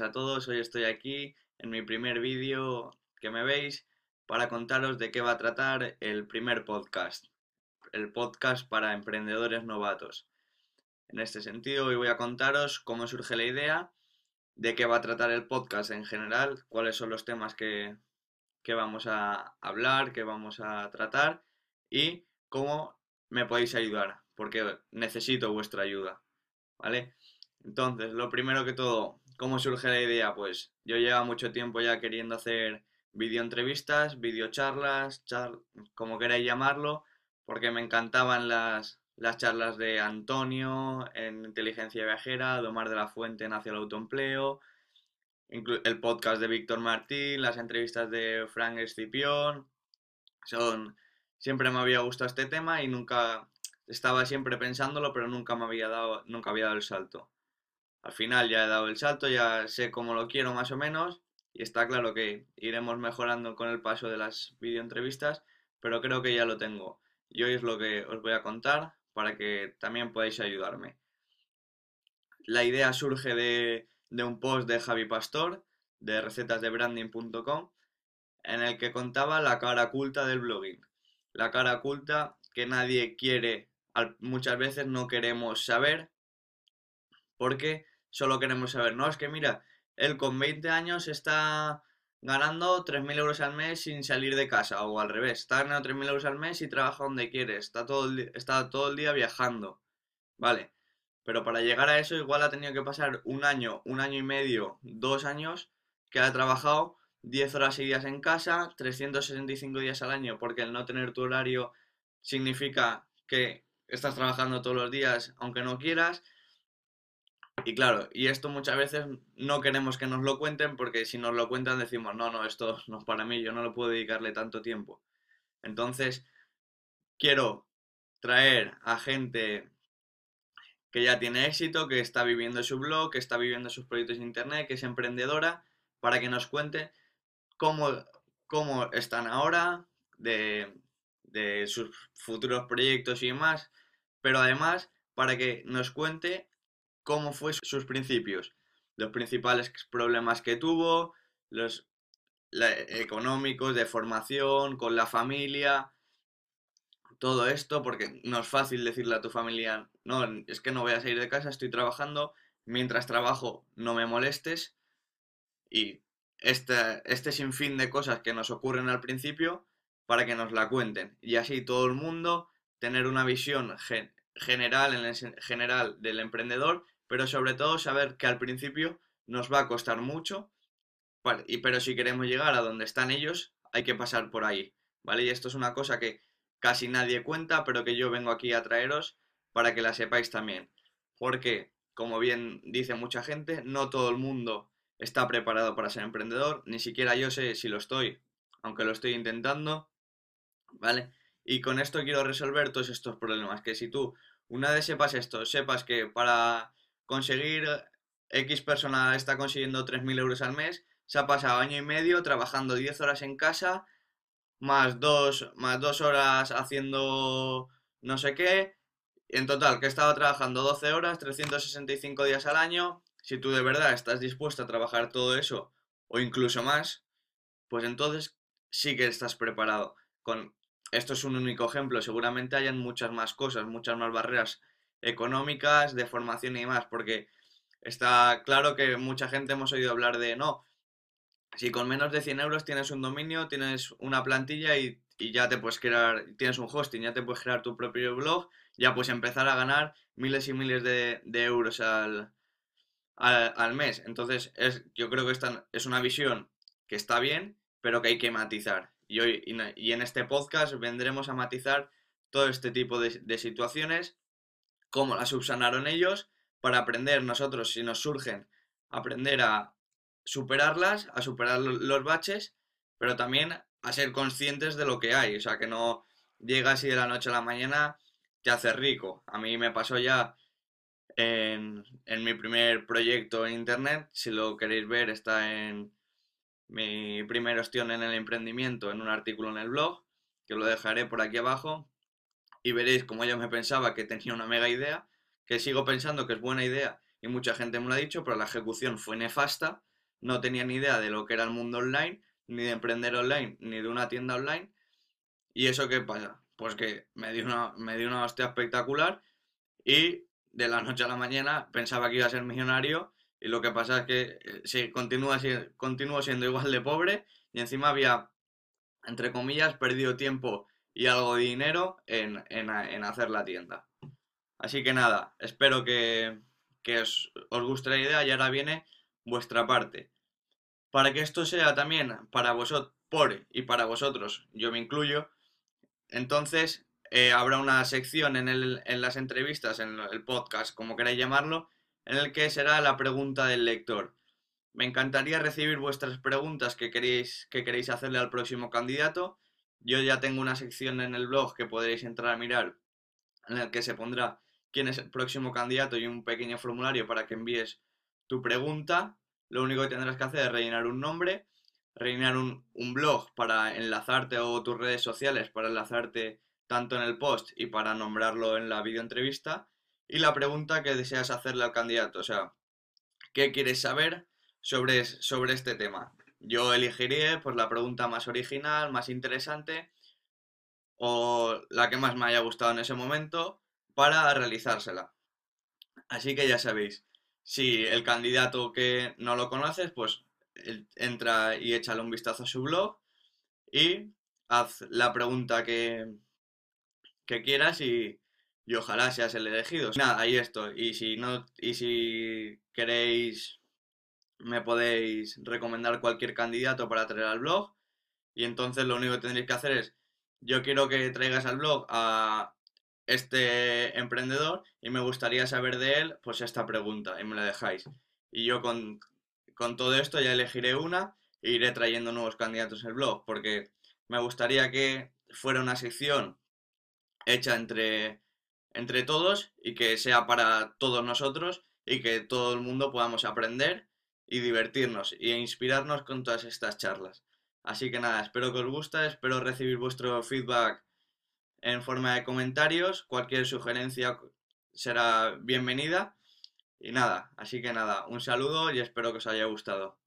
días a todos. Hoy estoy aquí en mi primer vídeo que me veis para contaros de qué va a tratar el primer podcast. El podcast para emprendedores novatos. En este sentido, hoy voy a contaros cómo surge la idea, de qué va a tratar el podcast en general, cuáles son los temas que, que vamos a hablar, que vamos a tratar y cómo me podéis ayudar, porque necesito vuestra ayuda. ¿Vale? Entonces, lo primero que todo, ¿cómo surge la idea? Pues yo llevo mucho tiempo ya queriendo hacer videoentrevistas, videocharlas, char como queráis llamarlo, porque me encantaban las, las charlas de Antonio en Inteligencia Viajera, de Omar de la Fuente en Hacia el Autoempleo, el podcast de Víctor Martín, las entrevistas de Frank Escipión. Son, siempre me había gustado este tema y nunca estaba siempre pensándolo, pero nunca me había dado, nunca había dado el salto. Al final ya he dado el salto, ya sé cómo lo quiero más o menos y está claro que iremos mejorando con el paso de las videoentrevistas, pero creo que ya lo tengo. Y hoy es lo que os voy a contar para que también podáis ayudarme. La idea surge de, de un post de Javi Pastor de recetasdebranding.com en el que contaba la cara oculta del blogging. La cara oculta que nadie quiere, muchas veces no queremos saber porque solo queremos saber, no, es que mira, él con 20 años está ganando 3.000 euros al mes sin salir de casa, o al revés, está ganando 3.000 euros al mes y trabaja donde quiere, está todo, el, está todo el día viajando, ¿vale? Pero para llegar a eso igual ha tenido que pasar un año, un año y medio, dos años que ha trabajado 10 horas seguidas en casa, 365 días al año, porque el no tener tu horario significa que estás trabajando todos los días aunque no quieras, y claro, y esto muchas veces no queremos que nos lo cuenten porque si nos lo cuentan decimos, no, no, esto no es para mí, yo no lo puedo dedicarle tanto tiempo. Entonces, quiero traer a gente que ya tiene éxito, que está viviendo su blog, que está viviendo sus proyectos de internet, que es emprendedora, para que nos cuente cómo, cómo están ahora, de, de sus futuros proyectos y demás, pero además para que nos cuente cómo fue sus principios, los principales problemas que tuvo, los económicos, de formación, con la familia, todo esto, porque no es fácil decirle a tu familia, no, es que no voy a salir de casa, estoy trabajando, mientras trabajo no me molestes, y este, este sinfín de cosas que nos ocurren al principio, para que nos la cuenten, y así todo el mundo tener una visión general, en general del emprendedor, pero sobre todo saber que al principio nos va a costar mucho, y, pero si queremos llegar a donde están ellos, hay que pasar por ahí, ¿vale? Y esto es una cosa que casi nadie cuenta, pero que yo vengo aquí a traeros para que la sepáis también. Porque, como bien dice mucha gente, no todo el mundo está preparado para ser emprendedor, ni siquiera yo sé si lo estoy, aunque lo estoy intentando, ¿vale? Y con esto quiero resolver todos estos problemas, que si tú una vez sepas esto, sepas que para conseguir X persona está consiguiendo 3.000 euros al mes, se ha pasado año y medio trabajando 10 horas en casa, más dos, más dos horas haciendo no sé qué, en total que estaba trabajando 12 horas, 365 días al año, si tú de verdad estás dispuesto a trabajar todo eso o incluso más, pues entonces sí que estás preparado. Con esto es un único ejemplo, seguramente hayan muchas más cosas, muchas más barreras económicas, de formación y demás, porque está claro que mucha gente hemos oído hablar de, no, si con menos de 100 euros tienes un dominio, tienes una plantilla y, ya te puedes crear, tienes un hosting, ya te puedes crear tu propio blog, ya puedes empezar a ganar miles y miles de, euros al, al, mes. Entonces, es, yo creo que esta es una visión que está bien, pero que hay que matizar. Y, hoy, y, en este podcast vendremos a matizar todo este tipo de, de situaciones, cómo las subsanaron ellos, para aprender nosotros, si nos surgen, aprender a superarlas, a superar los baches, pero también a ser conscientes de lo que hay. O sea, que no llegas y de la noche a la mañana te haces rico. A mí me pasó ya en, en mi primer proyecto en internet. Si lo queréis ver, está en mi primer ostión en el emprendimiento en un artículo en el blog, que lo dejaré por aquí abajo, y veréis como yo me pensaba que tenía una mega idea, que sigo pensando que es buena idea y mucha gente me lo ha dicho, pero la ejecución fue nefasta, no tenía ni idea de lo que era el mundo online, ni de emprender online, ni de una tienda online. ¿Y eso qué pasa? Pues que me dio una, me dio una hostia espectacular y de la noche a la mañana pensaba que iba a ser millonario y lo que pasa es que eh, sí, continúa, siendo igual de pobre y encima había, entre comillas, perdido tiempo y algo de dinero en, hacer la tienda. Así que nada, espero que, os, os guste la idea y ahora viene vuestra parte. Para que esto sea también para vosotros, por y para vosotros, yo me incluyo, entonces eh, habrá una sección en, el, en las entrevistas, en el podcast, como queráis llamarlo, en el que será la pregunta del lector. Me encantaría recibir vuestras preguntas que queréis, que queréis hacerle al próximo candidato. Yo ya tengo una sección en el blog que podréis entrar a mirar, en el que se pondrá quién es el próximo candidato y un pequeño formulario para que envíes tu pregunta. Lo único que tendrás que hacer es rellenar un nombre, rellenar un, un blog para enlazarte o tus redes sociales para enlazarte tanto en el post y para nombrarlo en la videoentrevista y la pregunta que deseas hacerle al candidato, o sea, ¿qué quieres saber sobre, sobre este tema? Yo elegiré pues la pregunta más original, más interesante o la que más me haya gustado en ese momento para realizársela. Así que ya sabéis, si el candidato que no lo conoces, pues entra y échale un vistazo a su blog y haz la pregunta que, que quieras y, y ojalá seas el elegido. Nada, ahí esto. Y si no, y si queréis, me podéis recomendar cualquier candidato para traer al blog. Y entonces lo único que tendréis que hacer es, yo quiero que traigas al blog a este emprendedor y me gustaría saber de él, pues esta pregunta y me la dejáis. Y yo con, con todo esto ya elegiré una e iré trayendo nuevos candidatos al blog, porque me gustaría que fuera una sección hecha entre entre todos y que sea para todos nosotros y que todo el mundo podamos aprender y divertirnos e inspirarnos con todas estas charlas. Así que nada, espero que os guste, espero recibir vuestro feedback en forma de comentarios, cualquier sugerencia será bienvenida. Y nada, así que nada, un saludo y espero que os haya gustado.